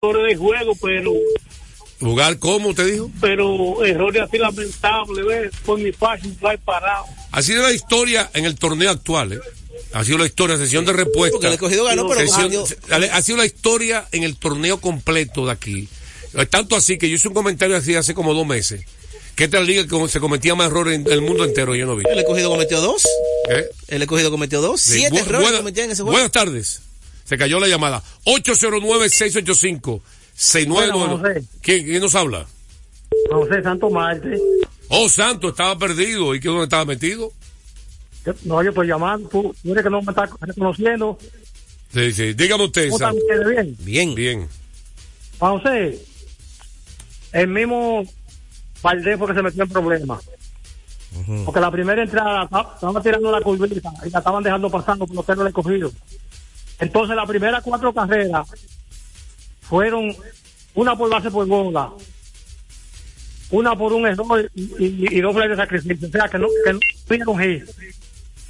de juego, pero ¿Jugar cómo te dijo? pero errores así lamentables, ¿ves? Por mi fácil, fly parado. Ha sido la historia en el torneo actual, ¿eh? Ha sido la historia, sesión de respuesta. Porque el escogido ganó, pero Sesión- ganó. ha sido la historia en el torneo completo de aquí. Es Tanto así que yo hice un comentario así hace como dos meses. Que esta liga como se cometía más errores en el mundo entero, yo no vi. El escogido cometió dos. ¿Eh? El escogido cometió dos. Sí, Siete bu- errores buena- cometió en ese juego. Buenas tardes. Se cayó la llamada. 809-685-6999. Bueno. ¿Quién, quién nos habla? José Santo Marte. Oh, Santo, estaba perdido. ¿Y qué dónde estaba metido? Yo- No, yo estoy llamando. Tú, tú eres que no me estás reconociendo. Sí, sí. Dígame usted, ¿Cómo están Santo. ustedes bien? Bien. Bien. José, el mismo Valdés fue que se metió en problemas. Porque la primera entrada esta- estaban tirando la curvita y la estaban dejando pasando por los perros de cogido. Entonces, las primeras cuatro carreras fueron una por base por bola, una por un error y, y- y dos de sacrificio. O sea, que no, que no tuvieron hit.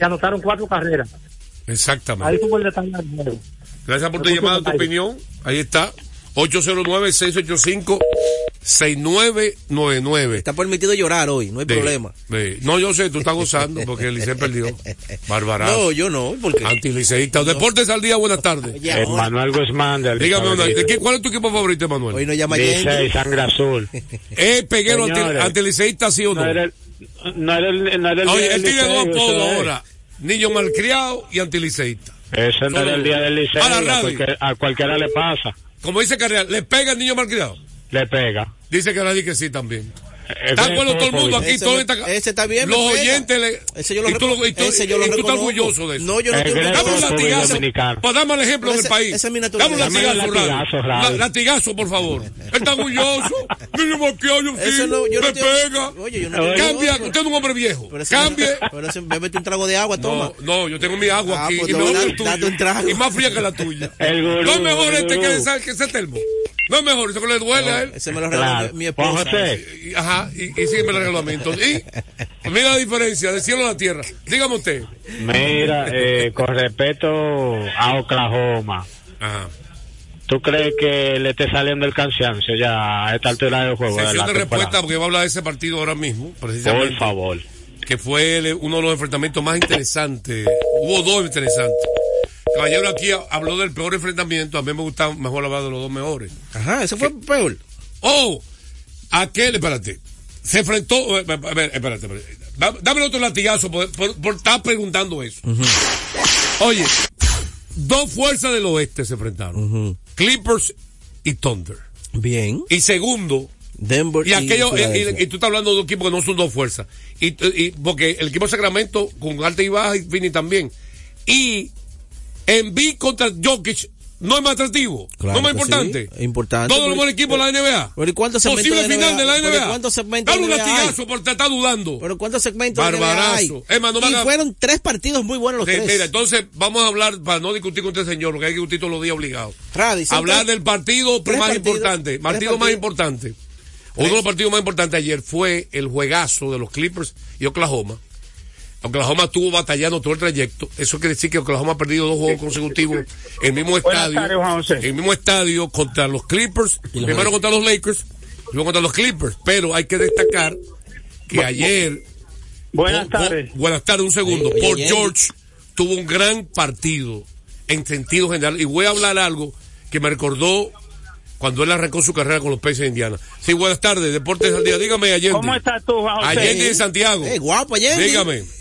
Y anotaron cuatro carreras. Ahí Exactamente. fue el detalle del juego. Gracias por tu llamada, tu opinión. Ahí está. 809-685-6999. Está permitido llorar hoy, no hay De- problema. de- no, yo sé, tú estás gozando porque el Licey perdió. Barbarazo. No, yo no. porque Antiliceísta. Deportes al día, buenas tardes. Manuel Guzmán del Dígame, una, Favorito. ¿de qué- ¿cuál es tu equipo favorito, Manuel? hoy no llama Yendi. Sangre Azul. ¿Es Peguero anti- Señores. antiliceísta, sí o no? No era el, no era el, no era el Oye, él tiene dos apodos ahora. Niño malcriado y antiliceísta. Eso no era el día del liceo. A a cualquiera le pasa. Como dice Carrera, ¿le pega el niño malcriado? Le pega. Dice que nadie que sí también. Eh, Está acuerdo todo el mundo aquí. Ese todo está- ese está bien, Los oyentes le. Ese yo lo y tú, y tú- ese yo lo y tú estás orgulloso de eso. No, yo no El estoy Dame un latigazo. Pues dame el ejemplo Pero en el ese- país. esa es mi Dame un naturaleza. latigazo, Dame un latigazo, Latigazo, por favor. Está orgulloso. Niño malcriado, yo me pega. Oye, yo no Cambia. Usted es un hombre viejo. Pero ese- Cambie. Pero ese, bébete un trago de agua, toma. No, no, yo tengo mi agua Ah, aquí pues y mejor que el tuyo. más fría que la tuya. No es mejor este que ese termo. No es mejor, eso que le duele a él. Ese me lo regaló Claro. mi, mi esposa. José, Y- Ajá, y, y sígueme el reglamento. Y mira la diferencia del cielo a la tierra. Dígame usted. mira, eh, con respeto a Oklahoma, Ajá. ¿tú crees que le esté saliendo el cansancio ya a esta altura del juego? de Sesión la de respuesta porque va a hablar de ese partido ahora mismo, precisamente. Por favor. Que fue uno de los enfrentamientos más interesantes. Hubo dos interesantes. Caballero aquí habló del peor enfrentamiento. A mí me gusta mejor hablar de los dos mejores. Ajá, ese fue peor. Oh, aquel, espérate. Se enfrentó. eh, eh, a ver, espérate, espérate. Da- Dame otro latigazo por, por- por estar preguntando eso. Oye, dos fuerzas del oeste se enfrentaron: Clippers y Thunder. Bien. Y segundo, Denver y aquello, y, Filadelfia. y- y tú estás hablando de dos equipos que no son dos fuerzas. Y, y- porque el equipo de Sacramento con alta y baja y Fini también. Y Envy contra Jokic no es más atractivo, Claro no es más importante. sí, importante, Todos los buenos equipos de la NBA. Pero ¿y cuántos segmentos Posible de final NBA? de la Pero ¿y NBA. cuántos segmentos Dale un de NBA latigazo porque te está dudando. Pero ¿cuántos segmentos de NBA Barbarazo. hay? Más, no me y fueron tres partidos muy buenos los Sí, tres. mira, entonces vamos a hablar, para no discutir con este señor, porque hay que discutir todos los días obligados. Hablar del partido más partidos, importante. Partido más importante. Uno de los partidos más importantes ayer fue el juegazo de los Clippers y Oklahoma. Oklahoma estuvo batallando todo el trayecto. Eso quiere decir que Oklahoma ha perdido dos juegos consecutivos en el mismo estadio. el mismo estadio contra los Clippers. Primero contra los Lakers, luego contra los Clippers. Pero hay que destacar que ayer Buenas tardes. Buenas tardes, un segundo. Oye, George tuvo un gran partido en sentido general. Y voy a hablar algo que me recordó cuando él arrancó su carrera con los Peces de Indiana. Sí, buenas tardes, Deportes al Día. Dígame, Allende. ¿Cómo estás tú, Juan José? Allende de Santiago. Eh, guapo, Allende. Dígame.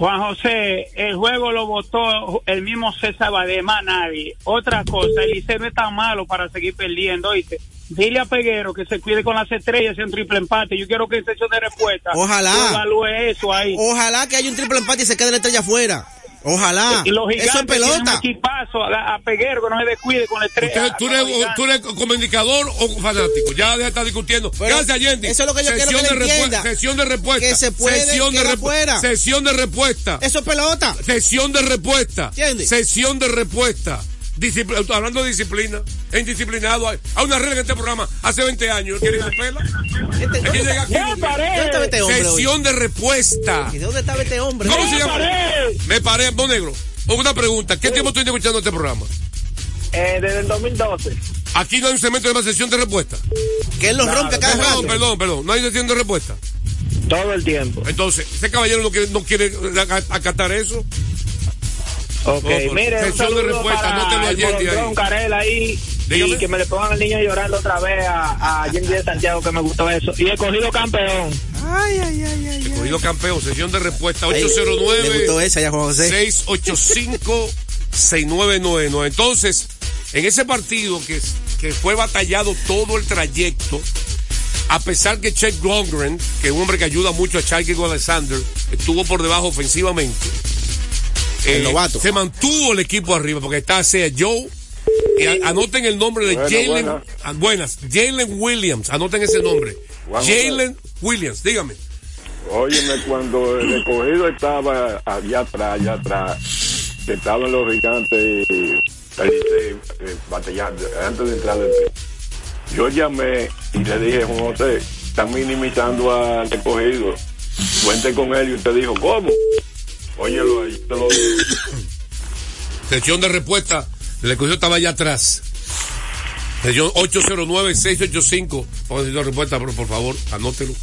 Juan José, el juego lo votó el mismo César Badé, más nadie. Otra cosa, el Liceo no es tan malo para seguir perdiendo, ¿oíste? Dile a Peguero que se cuide con las estrellas en triple empate. Yo quiero que en sesión de respuesta Ojalá. evalúe eso ahí. Ojalá que haya un triple empate y se quede la estrella afuera. Ojalá. y los Eso es gigantes tienen un pelota. equipazo a, a Peguero que no se descuide con la estrella. Usted- ¿tú, eres, gigantes. tú eres como indicador o fanático? Ya deja de estar discutiendo. Pero Gracias, Allende. eso es lo que yo quiero que de. Sesión de respuesta. Que se puede Sesión de fuera. Sesión de respuesta. Eso es pelota. Sesión de respuesta. ¿Entiende? Sesión de respuesta. Discipl- hablando de disciplina, es indisciplinado. Hay hay una regla en este programa hace 20 años. ¿Quiere que se pela? Este- llegar aquí. ¿Dónde este hombre hoy? Sesión de respuesta. ¿Y de dónde estaba este hombre? ¿Cómo se ¡Ya llama? paré! Me paré, Don Negro. Una pregunta. ¿Qué tiempo estoy escuchando este programa? Eh, desde el 2012. Aquí no hay un segmento de más sesión de respuesta. Que él lo rompe cada Perdón, rato. perdón, perdón. No hay sesión de respuesta. Todo el tiempo. Entonces, ese caballero no quiere, no quiere ac- acatar eso. Ok, Oh, mire, un sesión de respuesta, a el Yendi ahí. Carel ahí. Dígame. Y que me le pongan al niño llorando otra vez a, a de Santiago, que me gustó eso. Y he cogido campeón. Ay, ay, ay, ay. ay. Corrido campeón, sesión de respuesta Ay, Le gustó 809 esa ya, Juan José. 685 6999. Entonces, en ese partido que, que fue batallado todo el trayecto, a pesar que Chet Longren, que es un hombre que ayuda mucho a Charlie Alexander, estuvo por debajo ofensivamente. Eh, El novato. Se mantuvo el equipo arriba porque está sea Joe. a- anoten el nombre de Bueno, Jalen. buena. ah, Buenas. Jalen Williams. Anoten ese nombre. Jalen Williams. Dígame. Óyeme, cuando el escogido estaba allá atrás, allá atrás, que estaban los gigantes eh, eh, eh, batallando antes de entrar al Yo llamé y le dije, José, están minimizando al escogido. Cuente con él y usted dijo, ¿cómo? Óyelo te lo digo. Sección de respuesta. El escogido estaba allá atrás. Sección 809-685. Pongan sección de respuesta, pero por favor, anótelo.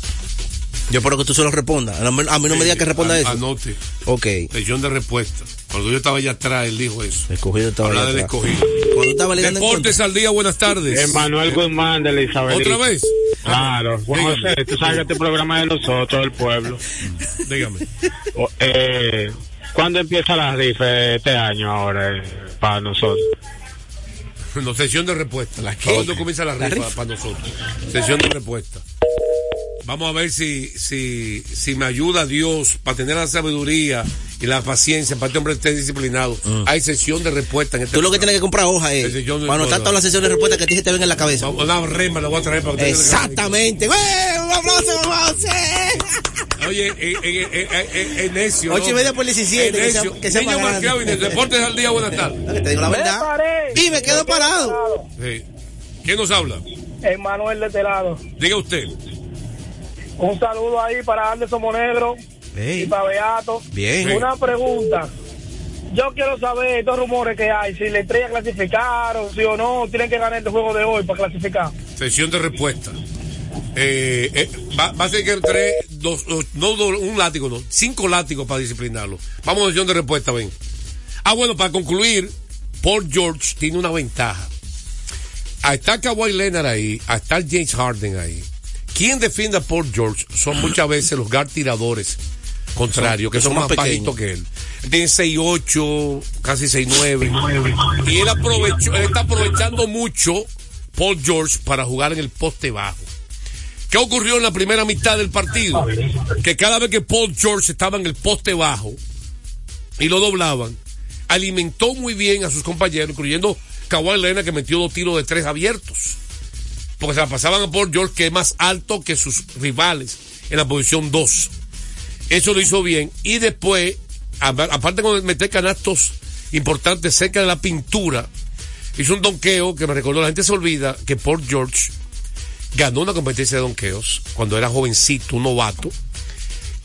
Yo espero que tú se lo respondas. A mí a mí no me digas que responda eso. Anote. Ok. Sección de respuesta. Cuando yo estaba allá atrás, él dijo eso. Escogido estaba Habla allá del atrás. escogido. Cuando estaba Deportes al día, buenas tardes. Emanuel Guzmán de Elizabeth. ¿Otra vez? Claro. Juan. José, tú sabes que este programa es de nosotros, el pueblo. Dígame. O- Eh, ¿Cuándo empieza la rifa este año ahora eh, para nosotros? No, sesión de respuesta. ¿Cuándo comienza la rifa, para nosotros? Sesión de respuesta. Vamos a ver si, si, si me ayuda Dios para tener la sabiduría y la paciencia para que este hombre esté disciplinado. Hay sesión de respuesta en este Tú lo que tienes que comprar hoja es. No- Para anotar todas las sesiones de respuesta que a ti se te ven en la cabeza. Una rema la voy a traer para que Exactamente. ¡Güey! ¡Un aplauso, José! Oye, eh, eh, eh, eh, necio. Ocho y media por 17, Eh, que sea- necio. que sea Niño. Marqueo y de Deportes al día, buenas tardes. Te digo la verdad. Y me quedo parado. Sí. ¿Quién nos habla? Emanuel de este lado. Diga usted. Un saludo ahí para Anderson Monegro y Ey, para Beato. bien. Una pregunta. Yo quiero saber estos rumores que hay, si la estrella clasificaron, sí o no, tienen que ganar este juego de hoy para clasificar. Sesión de respuesta. Eh, eh, va, va a ser que tres, dos, dos- no dos, un látigo, no, cinco látigos para disciplinarlo. Vamos a sesión de respuesta, ven. Ah, bueno, para concluir, Paul George tiene una ventaja. A estar Kawhi Leonard ahí, a estar James Harden ahí. ¿Quién defiende a Paul George? Son muchas veces los guard tiradores contrarios, que que son, son más más bajitos que él. Él tiene 6'8, casi 6'9. Y él aprovechó, él está aprovechando mucho Paul George para jugar en el poste bajo. ¿Qué ocurrió en la primera mitad del partido? Que cada vez que Paul George estaba en el poste bajo y lo doblaban, alimentó muy bien a sus compañeros, incluyendo Kawhi Leonard que metió dos tiros de tres abiertos. Porque se la pasaban a Paul George que es más alto que sus rivales en la posición 2. Eso lo hizo bien. Y después, aparte de meter canastos importantes cerca de la pintura, hizo un donqueo que me recordó, la gente se olvida que Paul George ganó una competencia de donqueos cuando era jovencito, un novato.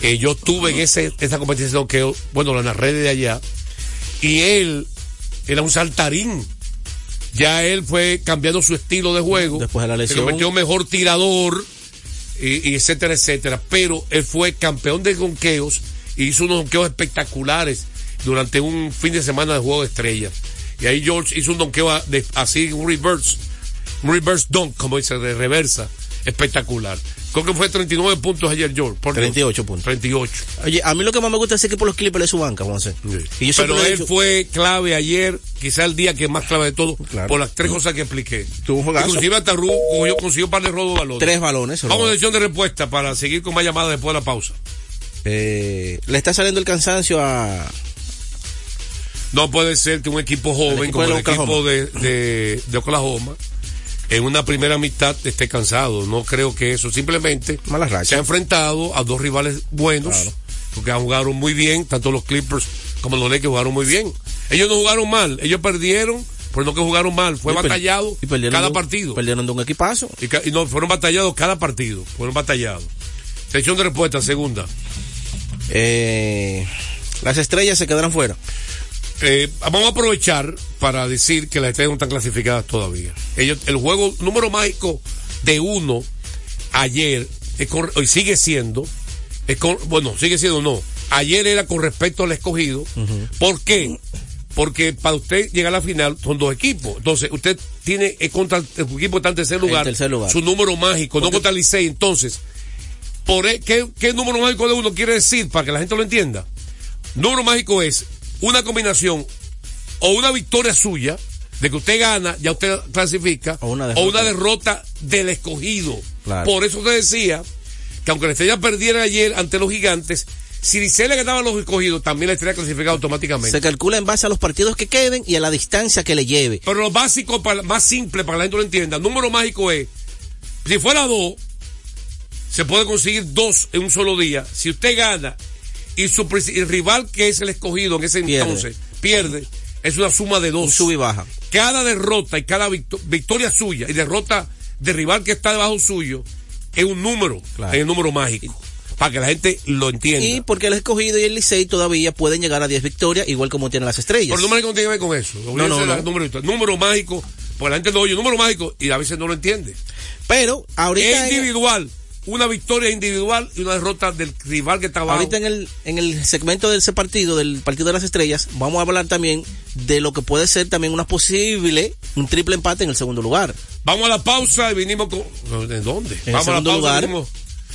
Eh, yo estuve en ese, esa competencia de donqueo, bueno, la narré de allá, y él era un saltarín. Ya él fue cambiando su estilo de juego. Después de la Se lesión. convirtió mejor tirador, y, y etcétera, etcétera. Pero él fue campeón de donqueos y hizo unos donqueos espectaculares durante un fin de semana de juego de estrellas. Y ahí George hizo un donqueo así, un reverse, reverse dunk, como dice, de reversa, espectacular. Creo que fue 39 puntos ayer, George. por 38 puntos. 38. Oye, a mí lo que más me gusta es ese equipo los Clippers de su banca, Juan José. Y yo Pero él dicho, fue clave ayer, quizá el día que más clave de todo, Claro. por las tres cosas que expliqué. Tuvo un. Inclusive hasta Ru consiguió, consiguió un par de robos de balón. tres balones. Vamos a sesión de respuesta para seguir con más llamadas después de la pausa. Eh, le está saliendo el cansancio a. No puede ser que un equipo joven equipo como el equipo de, de, de Oklahoma en una primera mitad esté cansado. No creo que eso. Simplemente se ha enfrentado a dos rivales buenos Claro. porque jugaron muy bien, tanto los Clippers como los Lakers jugaron muy bien. Ellos no jugaron mal, ellos perdieron, pero no que jugaron mal. Fue Y batallado y cada un- partido. Perdieron de un equipazo. Y no, fueron batallados cada partido. Fueron batallados. Sección de respuesta, segunda. Eh, las estrellas se quedarán fuera. Eh, vamos a aprovechar para decir que las estrellas no están clasificadas todavía. Ellos, el juego número mágico de uno ayer es con- hoy sigue siendo, es con- bueno, sigue siendo no. Ayer era con respecto al escogido. ¿Por qué? Porque para usted llegar a la final son dos equipos. Entonces, usted tiene es contra el equipo está en tercer En lugar, tercer lugar. su número mágico, no contra el Licey. Entonces, por e- ¿qué, ¿qué número mágico de uno quiere decir para que la gente lo entienda? Número mágico es una combinación o una victoria suya, de que usted gana, ya usted clasifica, O una o derrota. una derrota del escogido. Claro. Por eso te decía que aunque la estrella perdiera ayer ante los gigantes, si Licey le ganaba a los escogidos, también la estrella clasificaba automáticamente. Se calcula en base a los partidos que queden y a la distancia que le lleve. Pero lo básico, para, más simple para que la gente lo entienda, número mágico es, si fuera dos, se puede conseguir dos en un solo día. Si usted gana y su el rival que es el escogido en ese Pierde. entonces pierde, es una suma de Un dos. sub y baja. Cada derrota y cada victo- victoria suya y derrota de rival que está debajo suyo es un número, Claro. es un número mágico. Para que la gente lo entienda. Y porque el escogido y el Licey todavía pueden llegar a 10 victorias, igual como tienen las estrellas. Pero el número no tiene que ver con eso. No, no, no. Número, número mágico, porque la gente lo oye, número mágico, y a veces no lo entiende. Pero ahorita, es individual. Una victoria individual y una derrota del rival que está abajo. ahorita en el, en el segmento de ese partido, del partido de las estrellas, vamos a hablar también de lo que puede ser también una posible, un triple empate en el segundo lugar. Vamos a la pausa y vinimos con. ¿De dónde? el Vamos a la segundo pausa. lugar.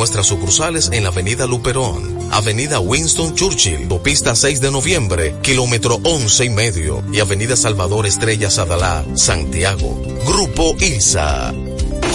nuestras sucursales en la Avenida Luperón, Avenida Winston Churchill, Autopista 6 de Noviembre, kilómetro 11 y medio, y Avenida Salvador Estrella Sadalá, Santiago. Grupo ILSA.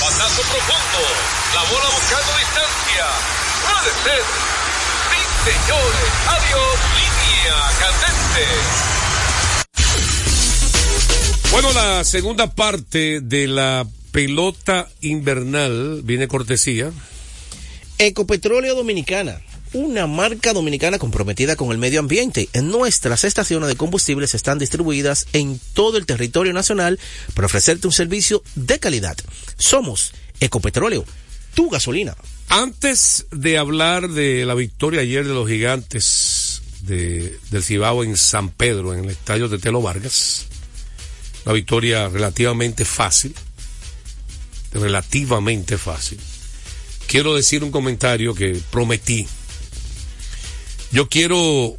Batazo profundo. La bola buscando distancia. Puede ser. Sí, señores. Adiós. Línea candente. Bueno, la segunda parte de la pelota invernal viene cortesía. Ecopetróleo Dominicana, una marca dominicana comprometida con el medio ambiente. En nuestras estaciones de combustibles están distribuidas en todo el territorio nacional para ofrecerte un servicio de calidad. Somos Ecopetróleo, tu gasolina. Antes de hablar de la victoria ayer de los gigantes de, del Cibao en San Pedro, en el estadio de Telo Vargas, una victoria relativamente fácil, relativamente fácil. Quiero decir un comentario que prometí. Yo quiero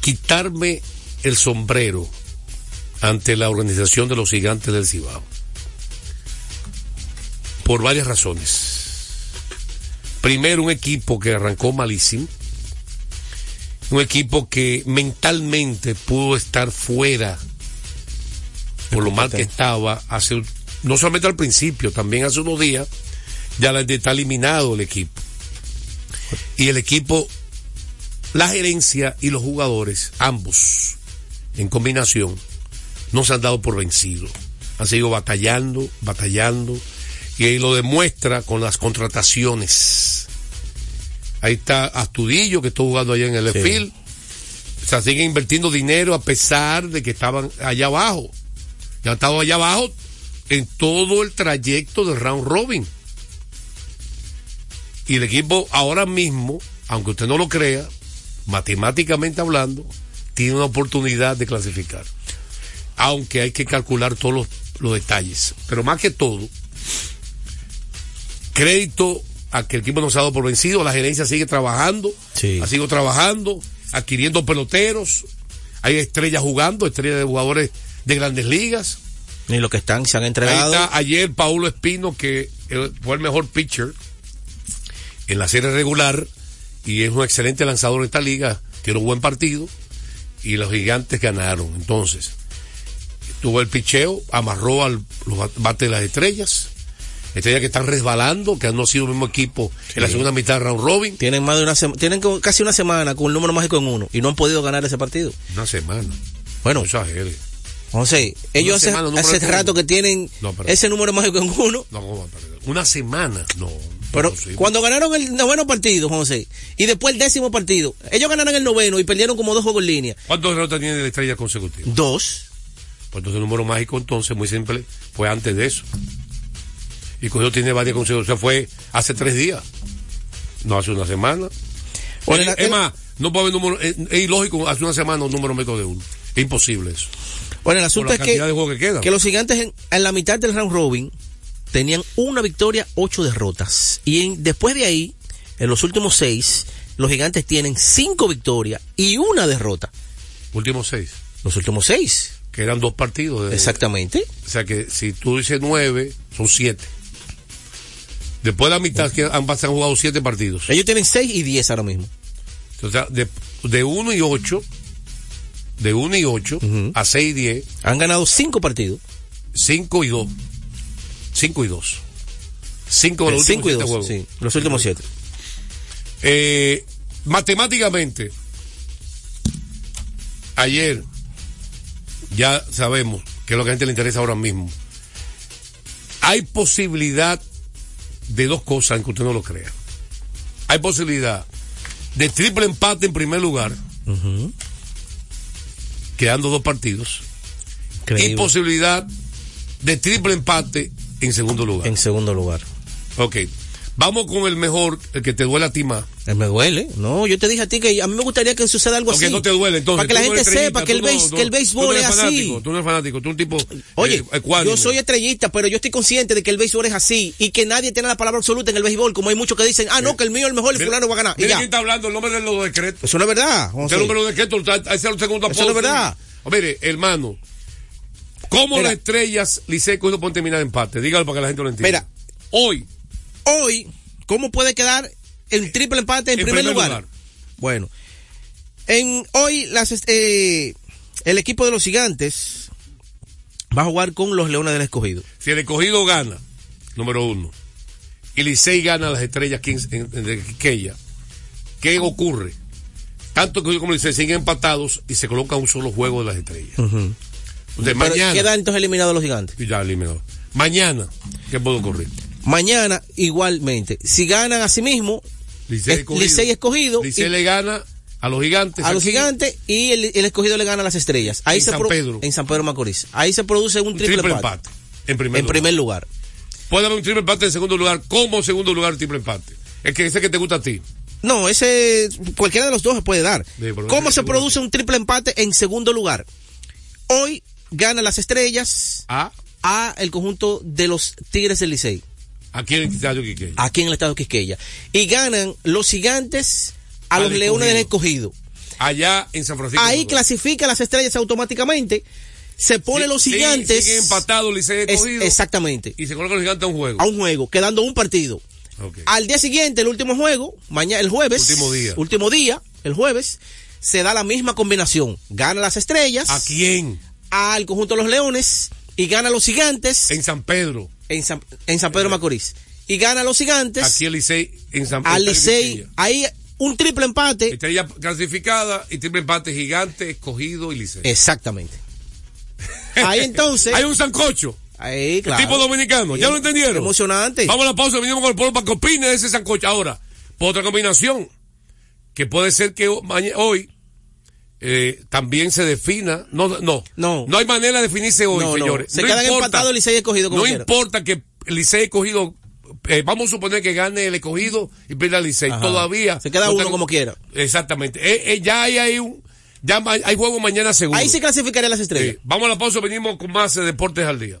quitarme el sombrero ante la organización de los gigantes del Cibao. Por varias razones. Primero, un equipo que arrancó malísimo. Un equipo que mentalmente pudo estar fuera por lo mal que estaba hace no solamente al principio, también hace unos días ya está eliminado el equipo. Y el equipo, la gerencia y los jugadores, ambos, en combinación, no se han dado por vencidos. Han seguido batallando, batallando, y ahí lo demuestra con las contrataciones. Ahí está Astudillo, que está jugando allá en el Sí. Field, O sea, siguen invirtiendo dinero a pesar de que estaban allá abajo. Ya han estado allá abajo en todo el trayecto del round robin. Y el equipo ahora mismo, aunque usted no lo crea, matemáticamente hablando, tiene una oportunidad de clasificar. Aunque hay que calcular todos los, los detalles. Pero más que todo, crédito a que el equipo no se ha dado por vencido, la gerencia sigue trabajando, Sí. ha sido trabajando, adquiriendo peloteros, hay estrellas jugando, estrellas de jugadores de grandes ligas. Y los que están se han Ahí entregado. está ayer Paulo Espino, que fue el mejor pitcher en la serie regular y es un excelente lanzador en esta liga, tiene un buen partido y los gigantes ganaron. Entonces, tuvo el picheo, amarró al los bat- bates de las estrellas, estrellas que están resbalando, que no han sido el mismo equipo en la segunda mitad de round robin. Tienen más de una sema- tienen casi una semana con el número mágico en uno y no han podido ganar ese partido. Una semana. Bueno, No. José, ellos hace, semana, hace de rato que tienen No, ese número mágico en uno. No. Una semana, no. Pero cuando ganaron el noveno partido, José, y después el décimo partido, ellos ganaron el noveno y perdieron como dos juegos en línea. ¿Cuántos derrotas tiene la estrella consecutiva? Dos. Pues entonces el número mágico entonces, muy simple, fue antes de eso. Y cogió tiene varias consecutivas. fue hace tres días. No hace una semana. Es, más, no puede haber número, es, es ilógico hace una semana un número médico de uno. Es imposible eso. Bueno, el asunto la es que, de que que los gigantes en, en la mitad del round robin tenían una victoria, ocho derrotas. Y en- después de ahí, en los últimos seis, los gigantes tienen cinco victorias y una derrota. Últimos seis. Los últimos seis. Quedan dos partidos. de- Exactamente. O sea que si tú dices nueve, son siete. Después de la mitad que han, han jugado siete partidos. Ellos tienen seis y diez ahora mismo. O sea, de, de 1 y 8, de 1 y 8 a 6 y 10, Han ganado cinco partidos. 5 y 2. 5 y 2. 5 de los cinco y últimos juegos. Sí, los últimos siete. Eh, matemáticamente, ayer ya sabemos que es lo que a la gente le interesa ahora mismo. Hay posibilidad de dos cosas, aunque usted no lo crea. Hay posibilidad de triple empate en primer lugar, quedando dos partidos, y posibilidad de triple empate en segundo lugar. En segundo lugar. Ok, vamos con el mejor, el que te duele a ti más. Eh, Me duele. No, yo te dije a ti que a mí me gustaría que suceda algo Porque así. no te duele, entonces. Para que la no gente sepa que el, no- que el tú no béisbol eres es así. fanático, Tú no eres fanático, tú eres un tipo. Oye, eh, ecuánime. yo soy estrellista, pero yo estoy consciente de que el béisbol es así y que nadie tiene la palabra absoluta en el béisbol, como hay muchos que dicen, ah, no, que el mío es el mejor, el fulano va a ganar. Y mira ya. quién está hablando, el nombre de los decretos. Eso no es verdad. José. El número de decretos, ese es el segundo Eso no es verdad. Mire, hermano, ¿cómo las estrellas Licey no pueden terminar empate? Dígalo para que la gente lo entienda. Mira. hoy, Hoy, ¿cómo puede quedar el triple empate en, en primer, primer lugar? lugar. Bueno, en hoy las, eh, el equipo de los gigantes va a jugar con los Leones del Escogido. si el escogido gana, número uno, y Licey gana las estrellas 15 en- en- de Quiqueya, ¿qué ocurre? Tanto que como Licey siguen empatados y se coloca un solo juego de las estrellas. Pero mañana. queda entonces eliminado los gigantes. Ya eliminado. Mañana, ¿qué puede ocurrir? Mañana, igualmente, si ganan a sí mismo, Licey Es- escogido. Licey escogido Licey y- le gana a los gigantes. a los gigantes y el, el escogido le gana a las estrellas. Ahí En se San pro- Pedro. En San Pedro Macorís. Ahí se produce un Un triple, triple, empate. empate. En primer En lugar. primer lugar. Puede haber un triple empate en segundo lugar. como segundo lugar triple empate? Es que ese que te gusta a ti. No, ese, cualquiera de los dos se puede dar. ¿Cómo se produce un triple empate en segundo lugar? Hoy gana las estrellas a, a el conjunto de los Tigres del Licey, Aquí en el Estadio Quiqueya. aquí en el estado de Quisqueya. Y ganan los gigantes a los Leones del Escogido. Allá en San Francisco. Ahí clasifica las estrellas automáticamente. Se pone Sí, los sí, gigantes. empatados Licey Es- escogido. exactamente. Y se coloca los gigantes a un juego. A un juego, quedando un partido. Al día siguiente, el último juego, mañana, el jueves. Último día. Último día, el jueves, se da la misma combinación. Gana las estrellas. ¿A quién? Al conjunto de los leones. Y gana los gigantes. En San Pedro. En San, en San Pedro Macorís. Y gana los gigantes. Aquí el Licey en San al Estadio Licey. Ahí un triple empate. Estrella clasificada y triple empate gigante, escogido y Licey. Exactamente. Ahí entonces. Hay un sancocho. Ahí, claro. Tipo dominicano. ¿Ya lo entendieron? Emocionante. Vamos a la pausa, venimos con el pueblo para que opine de ese sancocho. Ahora, por otra combinación, que puede ser que hoy eh, también se defina. No, no, No. no hay manera de definirse hoy, No, no. señores. Se No quedan empatados Licey Escogido como No quiera. importa que Licey escogido, eh, vamos a suponer que gane el escogido y pierda el Licey. Todavía. Se queda no uno como quiera. Exactamente. Eh, eh, ya hay, hay un, ya hay juego mañana seguro. Ahí se clasificarían las estrellas. Vamos a la pausa, venimos con más deportes al día.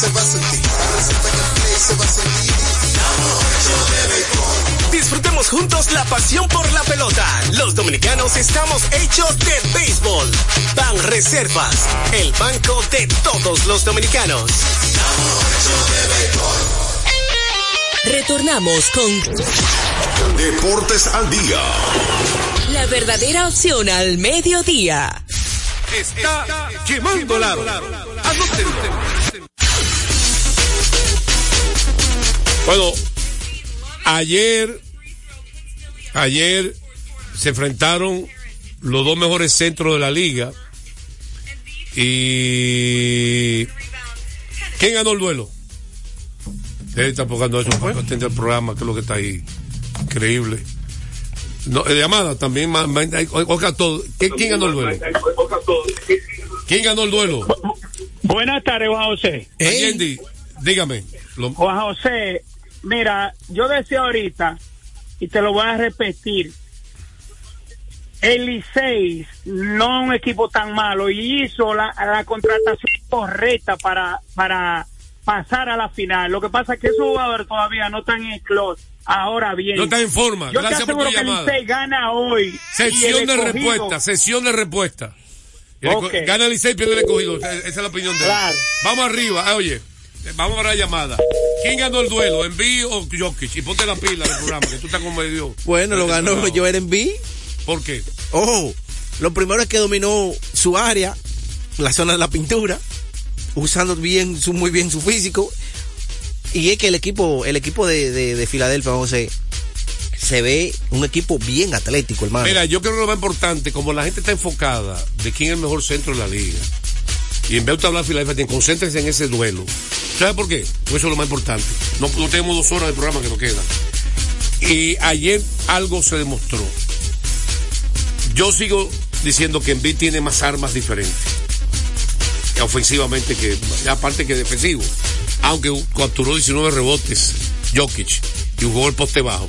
Se va a sentir, para resolver el play se va a sentir. Disfrutemos juntos la pasión por la pelota. Los dominicanos estamos hechos de béisbol. Ban Reservas, el banco de todos los dominicanos. Retornamos con Deportes al día. la verdadera opción al mediodía. Está quemando la Bueno, ayer, ayer se enfrentaron los dos mejores centros de la liga y ¿quién ganó el duelo? Él está enfocando eso para atender el programa, que es lo que está ahí. Increíble. No, eh, llamada también, oiga todo. ¿Quién, ganó el duelo? ¿Quién ganó el duelo? Buenas tardes, Juan José. Allende, dígame. Juan José, mira, yo decía ahorita, y te lo voy a repetir, el Licey no es un equipo tan malo y hizo la, la contratación correcta para, para pasar a la final. Lo que pasa es que esos jugadores todavía no están en el club. Ahora bien, No está en forma. yo Gracias te por tu que llamada. Licey gana hoy. Sesión de respuesta, sesión de respuesta. El Ok. esco- Gana el Licey, pierde el escogido. Esa es la opinión de él. Claro. Vamos arriba. Ah, oye, vamos a la llamada. ¿Quién ganó el duelo? ¿Enví o Jokic? Y ponte la pila del programa, que tú estás como medio. Bueno, lo ganó Bravo. Joel Embiid. ¿Por qué? Ojo, lo primero es que dominó su área, la zona de la pintura, usando bien su, muy bien su físico. Y es que el equipo, el equipo de, de, de Filadelfia, José, se ve un equipo bien atlético, hermano. Mira, yo creo que lo más importante, como la gente está enfocada de quién es el mejor centro de la liga, y en vez de hablar de Filadelfia, concéntrense en ese duelo. ¿Sabes por qué? Pues eso es lo más importante. No, no tenemos dos horas de programa que nos quedan. Y ayer algo se demostró. Yo sigo diciendo que Embiid tiene más armas diferentes. Ofensivamente que, aparte que defensivo. Aunque capturó 19 rebotes, Jokic, y jugó el poste bajo.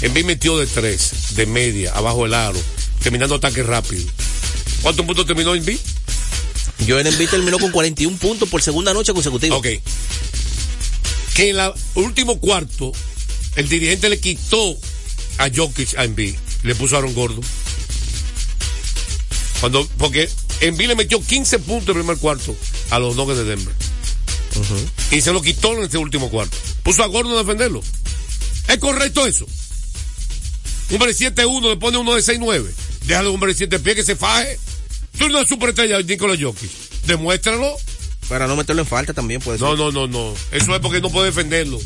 Embiid metió de tres, de media, abajo del aro, terminando ataque rápido. ¿Cuántos puntos terminó Embiid? Joel Embiid terminó con 41 puntos por segunda noche consecutiva. Ok. Que en el último cuarto, el dirigente le quitó a Jokic a Embiid. Le puso a Aaron Gordo. Cuando, porque Embiid le metió 15 puntos el primer cuarto a los Nuggets de Denver. Y se lo quitó en este último cuarto. Puso a Gordon a defenderlo. ¿Es correcto eso? Un hombre de 7-1 le pone uno de 6-9. Déjalo un hombre de 7 pies que se faje. Tú no eres superestrella, Nicolás Jokic. Demuéstralo. Para no meterlo en falta también puede ser. No, no, no, no. Eso es porque no puede defenderlo.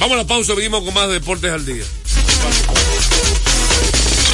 Vamos a la pausa, venimos con más de deportes al día.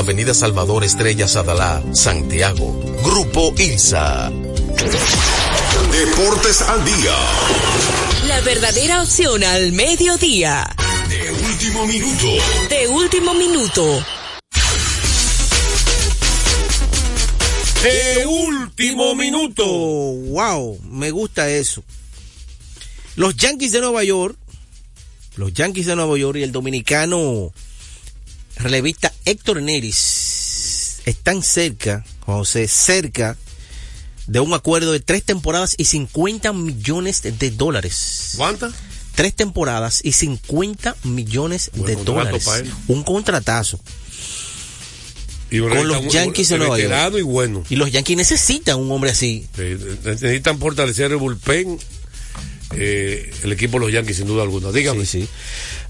Avenida Salvador Estrella Sadalá, Santiago. Grupo ILSA. Deportes al día. La verdadera opción al mediodía. De último minuto. De último minuto. De último minuto. Wow, me gusta eso. Los Yankees de Nueva York, los Yankees de Nueva York y el dominicano relevista Héctor Neris están cerca, José, cerca de un acuerdo de tres temporadas y 50 millones de dólares. ¿Cuántas? Tres temporadas y 50 millones Buen de dólares. Un contratazo. Y con los Yankees de Nueva veterano York. y bueno. Y los Yankees necesitan un hombre así. Sí, necesitan fortalecer el bullpen. eh, el equipo de los Yankees, sin duda alguna. Dígame. Sí, sí.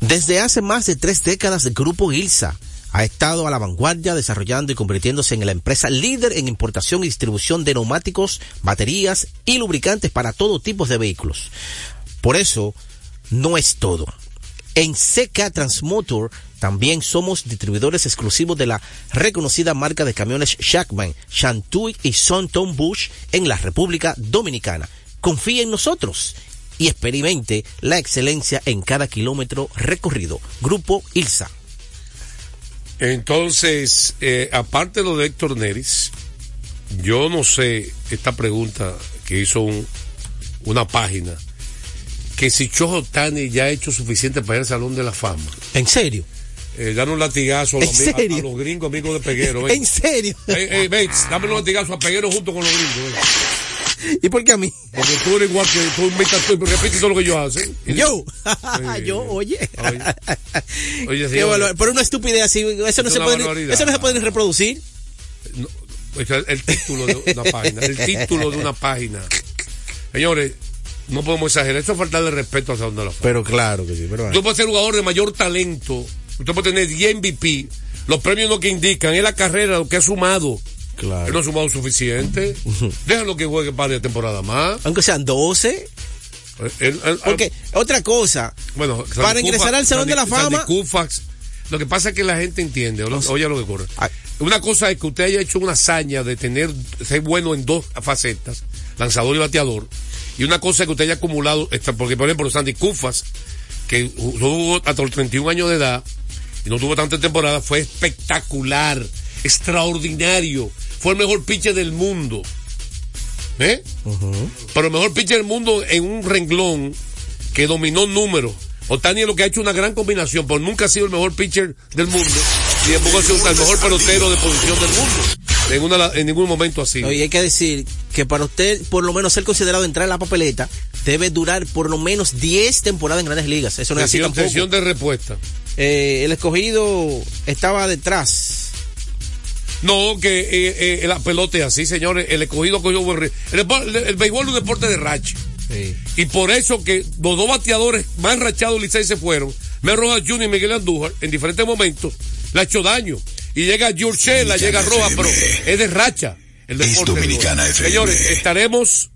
Desde hace más de tres décadas, el grupo Ilsa ha estado a la vanguardia desarrollando y convirtiéndose en la empresa líder en importación y distribución de neumáticos, baterías y lubricantes para todo tipo de vehículos. Por eso, no es todo. En CK Transmotor también somos distribuidores exclusivos de la reconocida marca de camiones Shackman, Shantui y Sonton Bush en la República Dominicana. Confíe en nosotros y experimente la excelencia en cada kilómetro recorrido. Grupo ILSA. Entonces, eh, aparte de lo de Héctor Neris, yo no sé esta pregunta que hizo un- una página, que si Chojo Tani ya ha hecho suficiente para ir al Salón de la Fama. ¿En serio? Eh, un latigazo a los, gringos amigos de Peguero. ven. ¿En serio? Ey, ey, Bates, dame un latigazo a Peguero junto con los gringos. ven. ¿Y por qué a mí? Porque tú eres igual que tú imitas tú y repites todo lo que ellos hacen. Y- Yo, Sí. yo, oye. Oye, señor, valor- Pero una estupidez así, eso no, Es se puede, ni- eso no se puede ni reproducir. o sea, el título de una página, el título de una página. Señores, no podemos exagerar, eso es faltarle respeto a Salón de la Fama. Pero claro que sí, pero Usted puede ser jugador de mayor talento, usted puede tener 10 MVP, los premios no que indican, es la carrera lo que ha sumado. Claro. Él no ha sumado suficiente. Déjalo que juegue par de temporada más. Aunque sean 12. Él- él- Porque, otra cosa, Bueno, para Sandy ingresar Koufax- al Salón de la Fama- Koufax, lo que pasa es que la gente entiende, o- oye lo que ocurre. Una cosa es que usted haya hecho una hazaña de tener, ser bueno en dos facetas, lanzador y bateador, y una cosa es que usted haya acumulado, esta- porque por ejemplo Sandy Koufax, que jugó hasta los 31 años de edad, y no tuvo tanta temporada, fue espectacular, extraordinario, fue el mejor pitcher del mundo. ¿Eh? Pero el mejor pitcher del mundo en un renglón que dominó números. Otani es lo que ha hecho una gran combinación, pero nunca ha sido el mejor pitcher del mundo, ni tampoco ha sido el mejor pelotero de posición del mundo. En, una, en ningún momento así. y hay que decir que para usted, por lo menos ser considerado entrar en la papeleta, debe durar por lo menos 10 temporadas en grandes ligas. Eso no es así tampoco. de respuesta. Eh, el escogido estaba detrás. No, que eh, eh, la pelota es así, señores. El escogido cogió buen ritmo. El, el, el béisbol es un deporte de racha. Y por eso que los dos bateadores más rachados Licey se fueron, Mel Rojas Jr. y Miguel Andújar, en diferentes momentos, le ha hecho daño. Y llega Yurchela, llega Rojas, pero es de racha. El deporte. Dominicana FM. Señores, estaremos.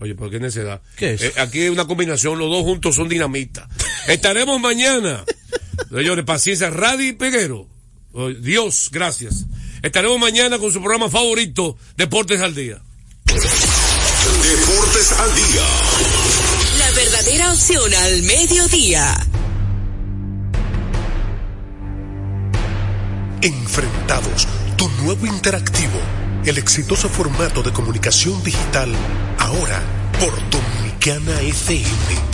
Oye, ¿por qué necedad? ¿Qué es? Eh, aquí hay una combinación, los dos juntos son dinamita. estaremos mañana. Señores, paciencia, Radio y Peguero. Oh, Dios, gracias. Estaremos mañana con su programa favorito, Deportes al Día. Deportes al día. La verdadera opción al mediodía. Enfrentados, tu nuevo interactivo, el exitoso formato de comunicación digital, ahora por Dominicana FM.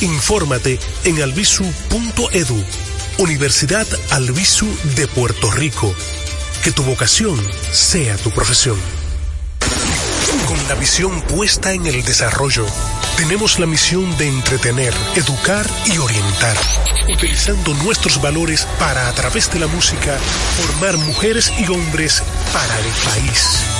Infórmate en albisu.edu, Universidad Albisu de Puerto Rico. Que tu vocación sea tu profesión. Con la visión puesta en el desarrollo, tenemos la misión de entretener, educar y orientar, utilizando nuestros valores para, a través de la música, formar mujeres y hombres para el país.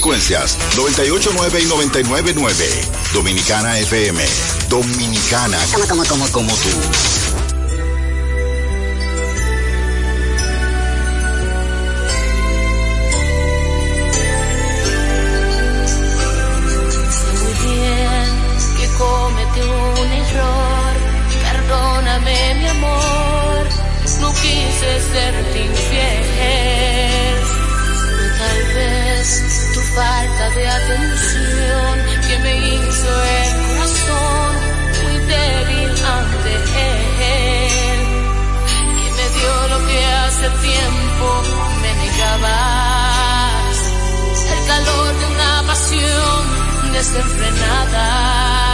Frecuencias, 989 y 999. Dominicana FM. Dominicana. Como, como, como, como tú. Sé muy falta de atención que me hizo el corazón muy débil ante él. Que me dio lo que hace tiempo me negabas. El calor de una pasión desenfrenada.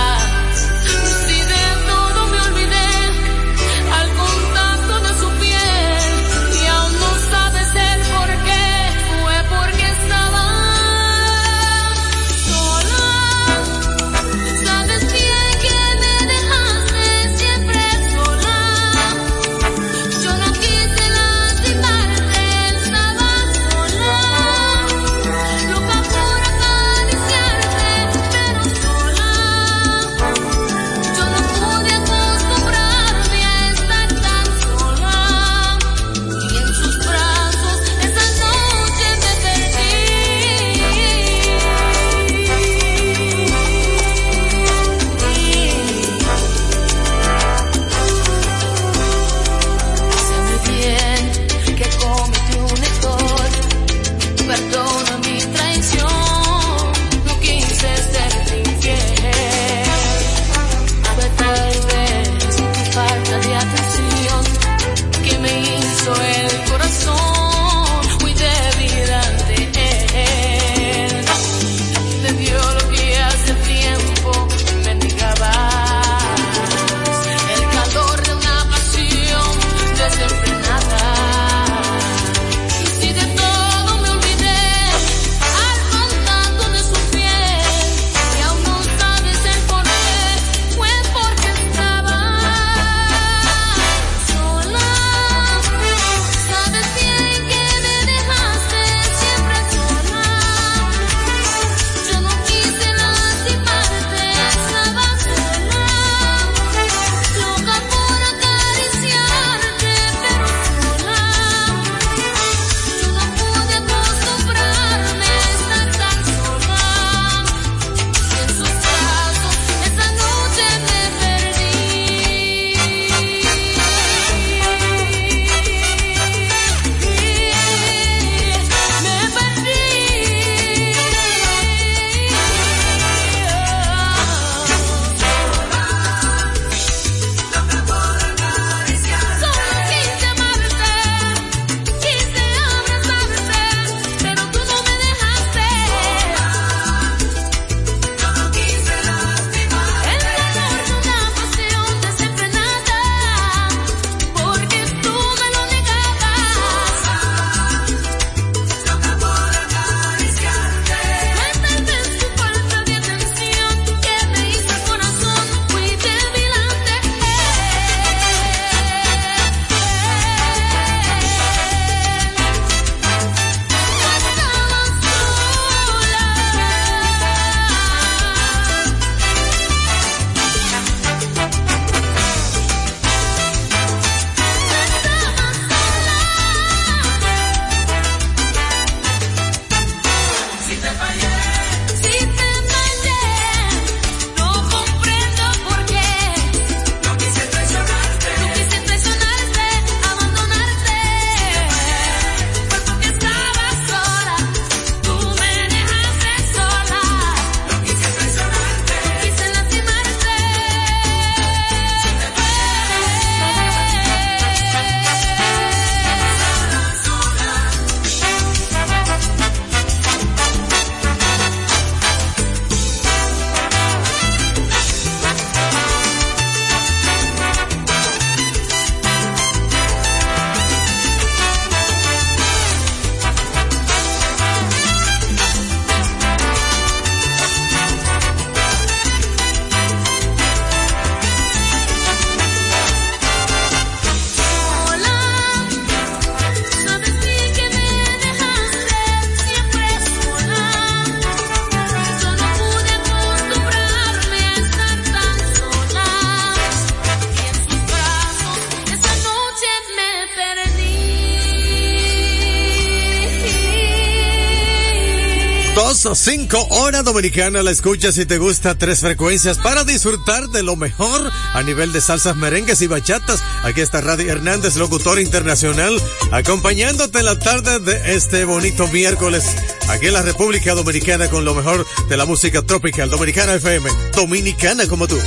Dos o cinco horas dominicana la escuchas si te gusta tres frecuencias para disfrutar de lo mejor a nivel de salsas, merengues y bachatas. Aquí está Radio Hernández, locutor internacional, acompañándote la tarde de este bonito miércoles aquí en la República Dominicana con lo mejor de la música tropical. Dominicana FM, dominicana como tú.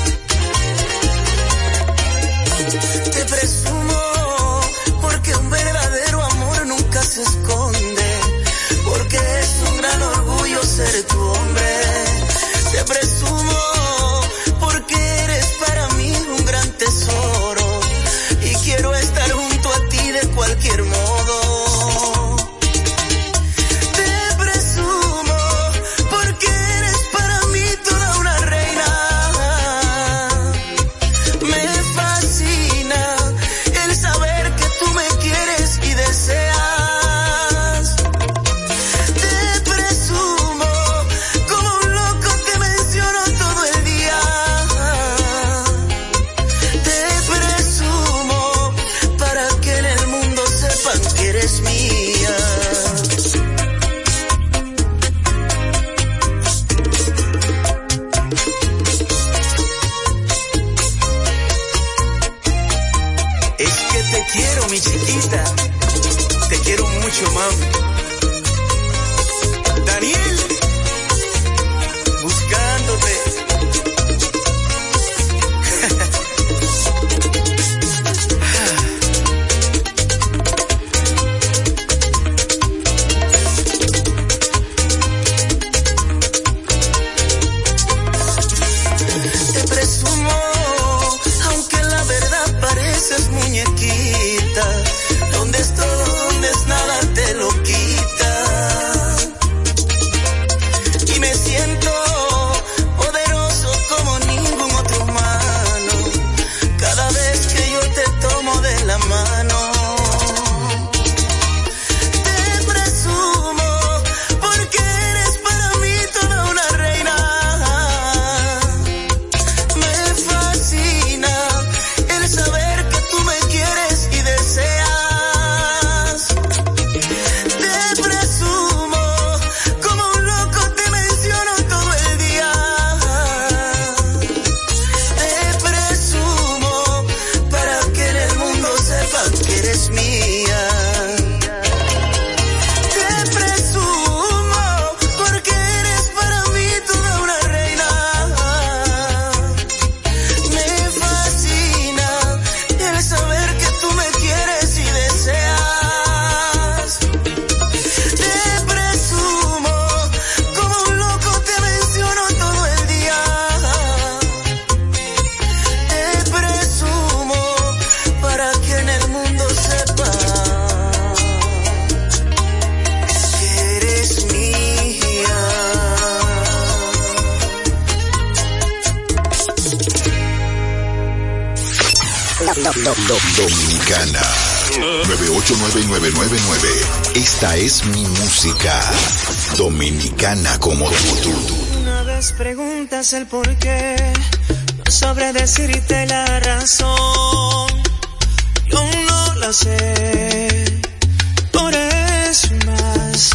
Esta es mi música. Dominicana como tú. Una vez preguntas el por qué, no sabré decirte la razón. Yo no la sé. Por eso más,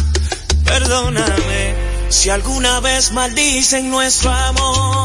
perdóname. Si alguna vez maldicen nuestro amor,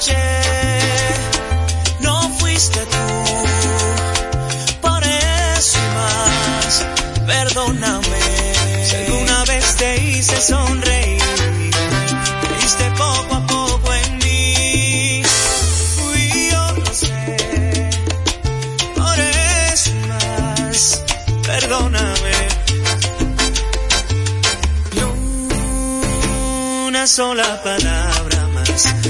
noche no fuiste tú. Por eso más, perdóname. Si alguna vez te hice sonreír, viste poco a poco en mí. Fui yo no sé. Por eso más, perdóname. Una sola palabra más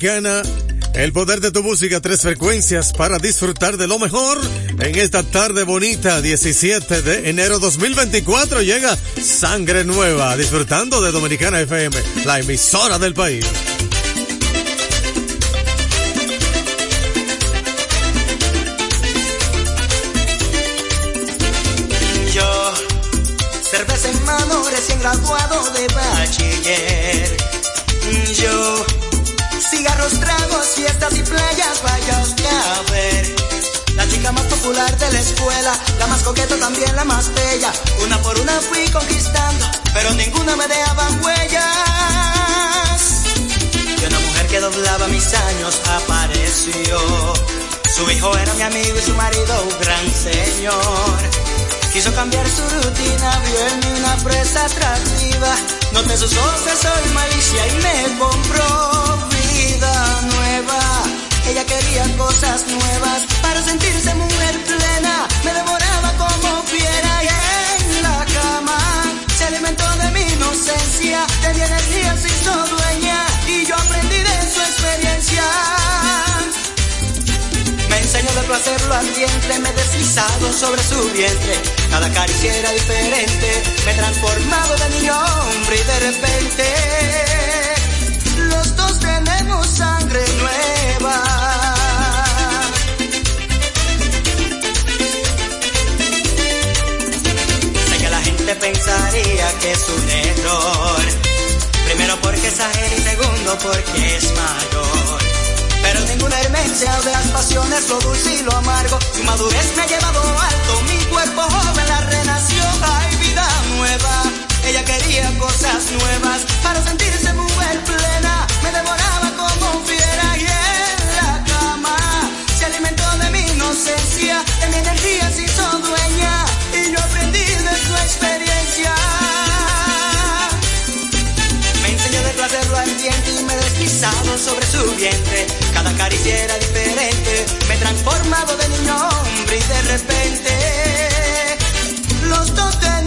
dominicana. El poder de tu música, tres frecuencias para disfrutar de lo mejor. En esta tarde bonita, 17 de enero 2024, llega Sangre Nueva, disfrutando de Dominicana FM, la emisora del país. Yo, cerveza en mano, recién graduado de bachiller. Yo, cigarros, tragos, fiestas y playas, vaya usted a ver. La chica más popular de la escuela, la más coqueta también la más bella. Una por una fui conquistando, pero ninguna me dejaba huellas. Y una mujer que doblaba mis años apareció. Su hijo era mi amigo y su marido un gran señor. Quiso cambiar su rutina, vio en mí una presa atractiva. Noté sus ojos sol malicia y me compró nueva. Ella quería cosas nuevas para sentirse mujer plena. Me devoraba como fiera y en la cama se alimentó de mi inocencia. De mi energía se hizo dueña y yo aprendí de su experiencia. Me enseñó de placer lo ardiente, me he deslizado sobre su vientre. Cada caricia era diferente, me he de niño hombre y de repente pensaría que es un error. Primero porque es ajena y segundo porque es mayor. Pero ninguna hermencia de las pasiones, lo lo amargo. Su madurez me ha llevado alto, mi cuerpo joven la renació. Hay vida nueva, ella quería cosas nuevas para sentirse mujer plena. Me devoraba deslizado sobre su vientre. Cada caricia era diferente, me he transformado de niño hombre y de repente los dos tenemos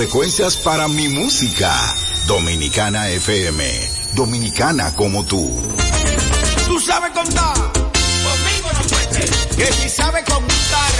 frecuencias para mi música. Dominicana FM. Dominicana como tú. Tú sabes contar, conmigo no cuentes. Que si sabes contar,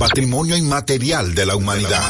Patrimonio inmaterial de la humanidad.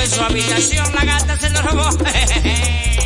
en su habitación la gata se lo robó.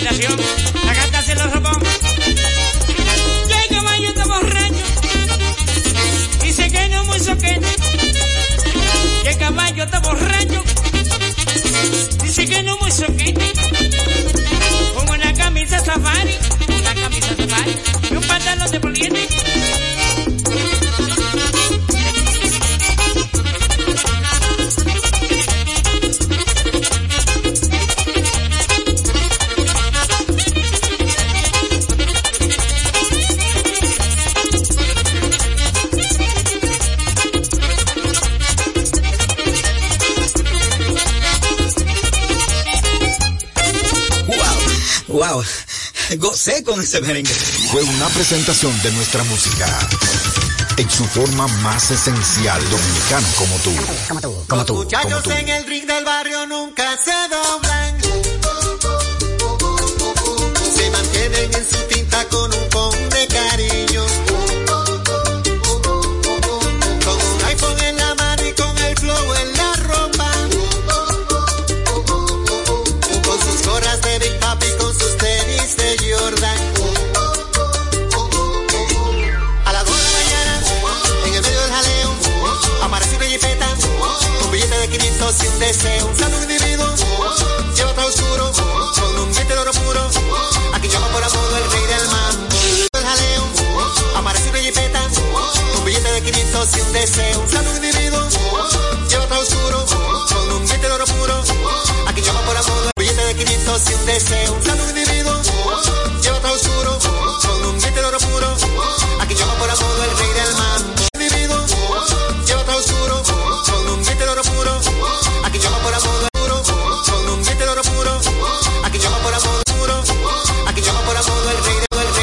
La carta se lo robó. Llega caballo está borracho. Dice que no muy soquete. Que el caballo está borracho. Dice que no muy soquete. Con una camisa safari. Una camisa safari. Y un pantalón de poliente. Gocé con ese merengue. Fue una presentación de nuestra música. En su forma más esencial, dominicano como tú. Como tú, como tú. Muchachos en el ring del barrio nunca se doblan. deseo. Salud y